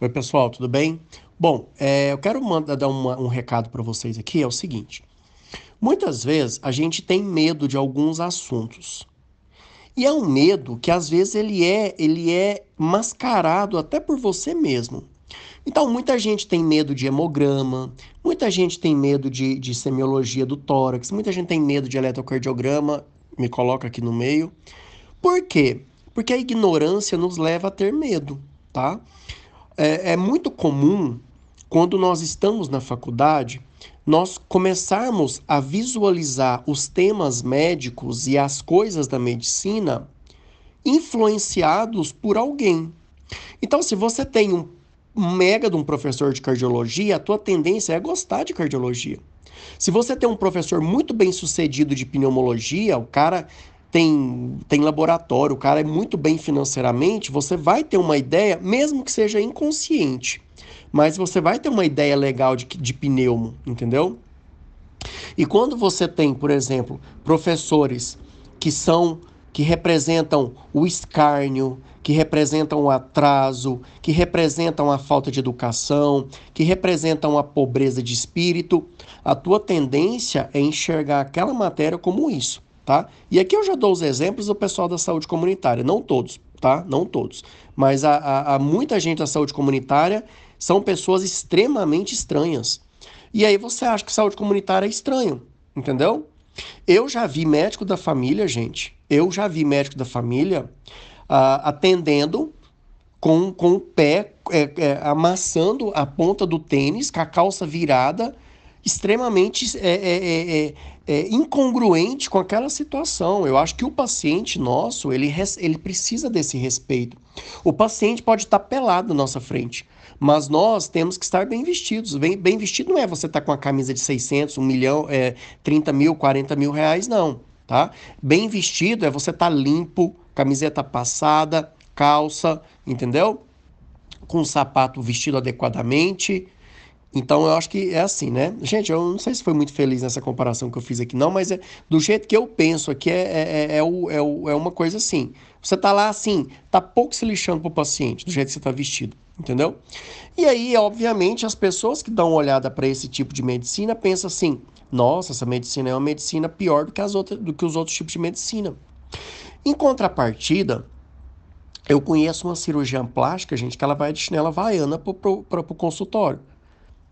Oi, pessoal, tudo bem? Bom, é, eu quero mandar dar uma, um recado para vocês aqui, é o seguinte. Muitas vezes a gente tem medo de alguns assuntos. E é um medo que às vezes ele é, ele é mascarado até por você mesmo. Então, muita gente tem medo de hemograma, muita gente tem medo de, de semiologia do tórax, muita gente tem medo de eletrocardiograma, me coloca aqui no meio. Por quê? Porque a ignorância nos leva a ter medo, tá? É, é muito comum, quando nós estamos na faculdade, nós começarmos a visualizar os temas médicos e as coisas da medicina influenciados por alguém. Então, se você tem um mega de um professor de cardiologia, a tua tendência é gostar de cardiologia. Se você tem um professor muito bem sucedido de pneumologia, o cara tem, tem laboratório, o cara é muito bem financeiramente, você vai ter uma ideia, mesmo que seja inconsciente, mas você vai ter uma ideia legal de, de pneumo, entendeu? E quando você tem, por exemplo, professores que são que representam o escárnio, que representam o atraso, que representam a falta de educação, que representam a pobreza de espírito, a tua tendência é enxergar aquela matéria como isso tá? E aqui eu já dou os exemplos do pessoal da saúde comunitária, não todos, tá? Não todos. Mas há, muita gente da saúde comunitária são pessoas extremamente estranhas. E aí você acha que saúde comunitária é estranho, entendeu? Eu já vi médico da família, gente. Eu já vi médico da família uh, atendendo com, com o pé é, é, amassando a ponta do tênis, com a calça virada, extremamente é, é, incongruente com aquela situação. Eu acho que o paciente nosso, ele, ele precisa desse respeito. O paciente pode estar pelado na nossa frente, mas nós temos que estar bem vestidos. Bem, bem vestido não é você estar com a camisa de 600, 1 milhão, é, 30 mil, 40 mil reais, não. Tá? Bem vestido é você estar limpo, camiseta passada, calça, entendeu? Com o sapato vestido adequadamente, então eu acho que é assim, né? Gente, eu não sei se foi muito feliz nessa comparação que eu fiz aqui, não, mas é, do jeito que eu penso aqui é, é, é, é, o, é, o, é uma coisa assim. Você tá lá assim, tá pouco se lixando pro paciente, do jeito que você tá vestido, entendeu? E aí, obviamente, as pessoas que dão uma olhada para esse tipo de medicina pensam assim: nossa, essa medicina é uma medicina pior do que, as outras, do que os outros tipos de medicina. Em contrapartida, eu conheço uma cirurgiã plástica, gente, que ela vai de chinela vaiana pro, pro, pro, pro consultório.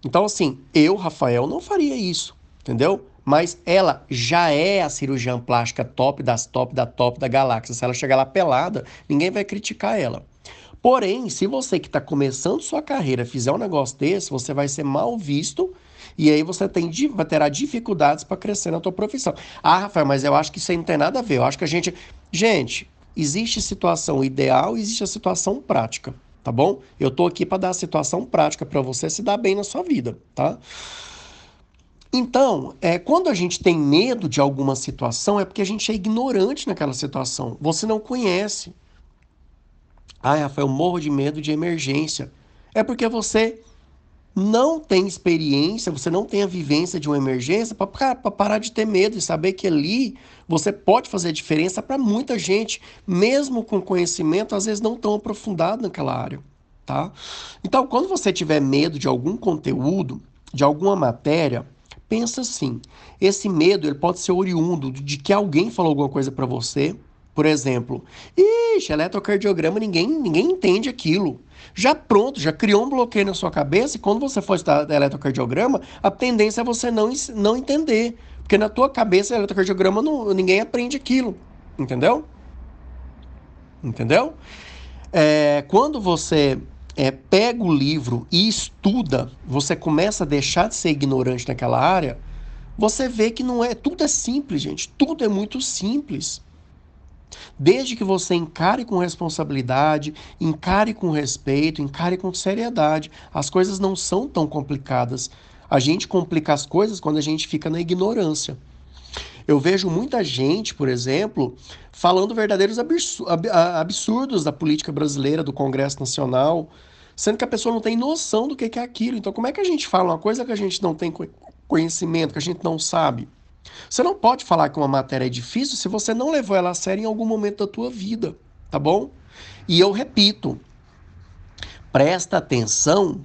Então, assim, eu, Rafael, não faria isso, entendeu? Mas ela já é a cirurgiã plástica top das top da top da galáxia. Se ela chegar lá pelada, ninguém vai criticar ela. Porém, se você que está começando sua carreira fizer um negócio desse, você vai ser mal visto e aí você tem, terá dificuldades para crescer na tua profissão. Ah, Rafael, mas eu acho que isso aí não tem nada a ver. Eu acho que a gente. Gente, existe situação ideal existe a situação prática tá bom? Eu tô aqui para dar a situação prática para você se dar bem na sua vida, tá? Então, é, quando a gente tem medo de alguma situação, é porque a gente é ignorante naquela situação. Você não conhece. Ai, Rafael, morro de medo de emergência. É porque você não tem experiência, você não tem a vivência de uma emergência para parar de ter medo e saber que ali você pode fazer diferença para muita gente, mesmo com conhecimento, às vezes não tão aprofundado naquela área. Tá? Então, quando você tiver medo de algum conteúdo, de alguma matéria, pensa assim: esse medo ele pode ser oriundo de que alguém falou alguma coisa para você. Por exemplo, ixi, eletrocardiograma, ninguém, ninguém entende aquilo. Já pronto, já criou um bloqueio na sua cabeça e quando você for estudar eletrocardiograma, a tendência é você não, não entender. Porque na tua cabeça, eletrocardiograma, não, ninguém aprende aquilo. Entendeu? Entendeu? É, quando você é, pega o livro e estuda, você começa a deixar de ser ignorante naquela área, você vê que não é. Tudo é simples, gente. Tudo é muito simples. Desde que você encare com responsabilidade, encare com respeito, encare com seriedade. As coisas não são tão complicadas. A gente complica as coisas quando a gente fica na ignorância. Eu vejo muita gente, por exemplo, falando verdadeiros absurdos da política brasileira, do Congresso Nacional, sendo que a pessoa não tem noção do que é aquilo. Então, como é que a gente fala uma coisa que a gente não tem conhecimento, que a gente não sabe? Você não pode falar que uma matéria é difícil se você não levou ela a sério em algum momento da tua vida, tá bom? E eu repito, presta atenção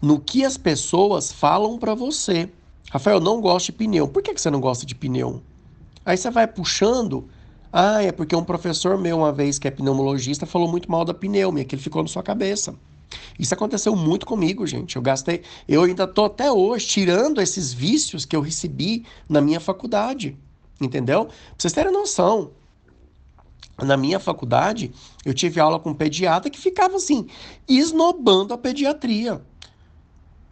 no que as pessoas falam para você. Rafael, eu não gosto de pneu. Por que você não gosta de pneu? Aí você vai puxando. Ah, é porque um professor meu, uma vez que é pneumologista, falou muito mal da pneu, e aquilo ficou na sua cabeça. Isso aconteceu muito comigo, gente. Eu gastei, eu ainda tô até hoje tirando esses vícios que eu recebi na minha faculdade, entendeu? Pra vocês terem noção, na minha faculdade, eu tive aula com um pediatra que ficava assim, esnobando a pediatria.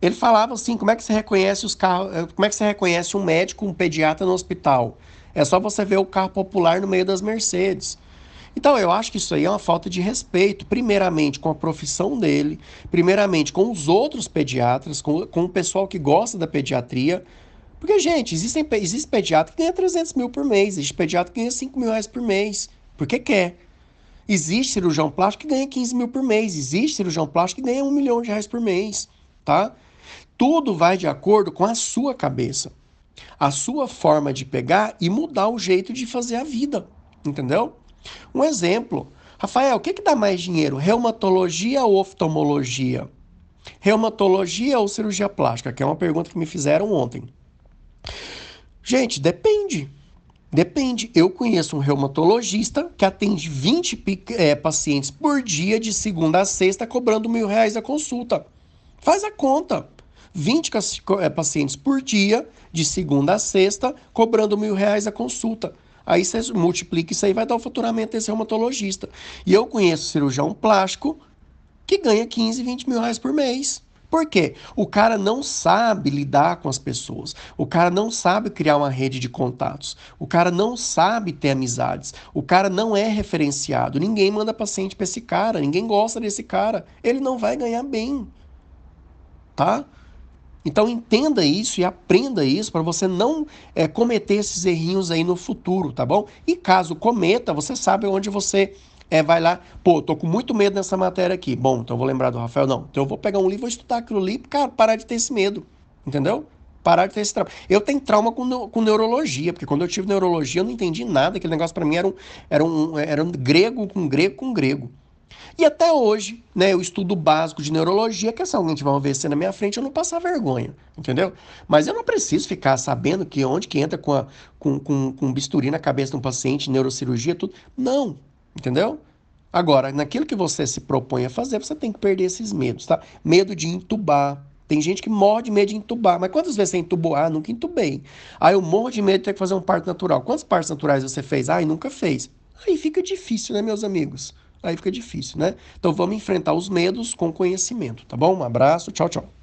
Ele falava assim: como é que você reconhece os carros, eh, como é que você reconhece um médico, um pediatra no hospital? É só você ver o carro popular no meio das Mercedes. Então, eu acho que isso aí é uma falta de respeito, primeiramente com a profissão dele, primeiramente com os outros pediatras, com, com o pessoal que gosta da pediatria. Porque, gente, existem, existe pediatra que ganha 300 mil por mês, existe pediatra que ganha 5 mil reais por mês, porque quer. Existe cirurgião plástico que ganha 15 mil por mês, existe cirurgião plástico que ganha 1 milhão de reais por mês, tá? Tudo vai de acordo com a sua cabeça, a sua forma de pegar e mudar o jeito de fazer a vida, entendeu? Um exemplo. Rafael, o que, que dá mais dinheiro? Reumatologia ou oftalmologia? Reumatologia ou cirurgia plástica? Que é uma pergunta que me fizeram ontem. Gente, depende. Depende. Eu conheço um reumatologista que atende 20 é, pacientes por dia, de segunda a sexta, cobrando mil reais a consulta. Faz a conta. 20 é, pacientes por dia, de segunda a sexta, cobrando mil reais a consulta. Aí você multiplica isso aí, vai dar o faturamento desse reumatologista. E eu conheço cirurgião plástico que ganha 15, 20 mil reais por mês. Por quê? O cara não sabe lidar com as pessoas. O cara não sabe criar uma rede de contatos. O cara não sabe ter amizades. O cara não é referenciado. Ninguém manda paciente para esse cara. Ninguém gosta desse cara. Ele não vai ganhar bem. Tá? Então entenda isso e aprenda isso para você não é, cometer esses errinhos aí no futuro, tá bom? E caso cometa, você sabe onde você é, vai lá, pô, tô com muito medo nessa matéria aqui. Bom, então eu vou lembrar do Rafael, não. Então eu vou pegar um livro, vou estudar aquilo ali, cara, parar de ter esse medo, entendeu? Parar de ter esse trauma. Eu tenho trauma com, com neurologia, porque quando eu tive neurologia eu não entendi nada, aquele negócio para mim era um, era, um, era um grego com grego com grego. E até hoje, né, eu estudo básico de neurologia, que se alguém tiver um AVC na minha frente, eu não passar vergonha, entendeu? Mas eu não preciso ficar sabendo que onde que entra com, a, com, com, com bisturi na cabeça de um paciente, neurocirurgia, tudo. Não, entendeu? Agora, naquilo que você se propõe a fazer, você tem que perder esses medos, tá? Medo de entubar. Tem gente que morre de medo de entubar. Mas quantas vezes você entubou? Ah, nunca entubei. Ah, eu morro de medo de ter que fazer um parto natural. Quantos partos naturais você fez? Ah, nunca fez. Aí fica difícil, né, meus amigos? Aí fica difícil, né? Então vamos enfrentar os medos com conhecimento, tá bom? Um abraço, tchau, tchau.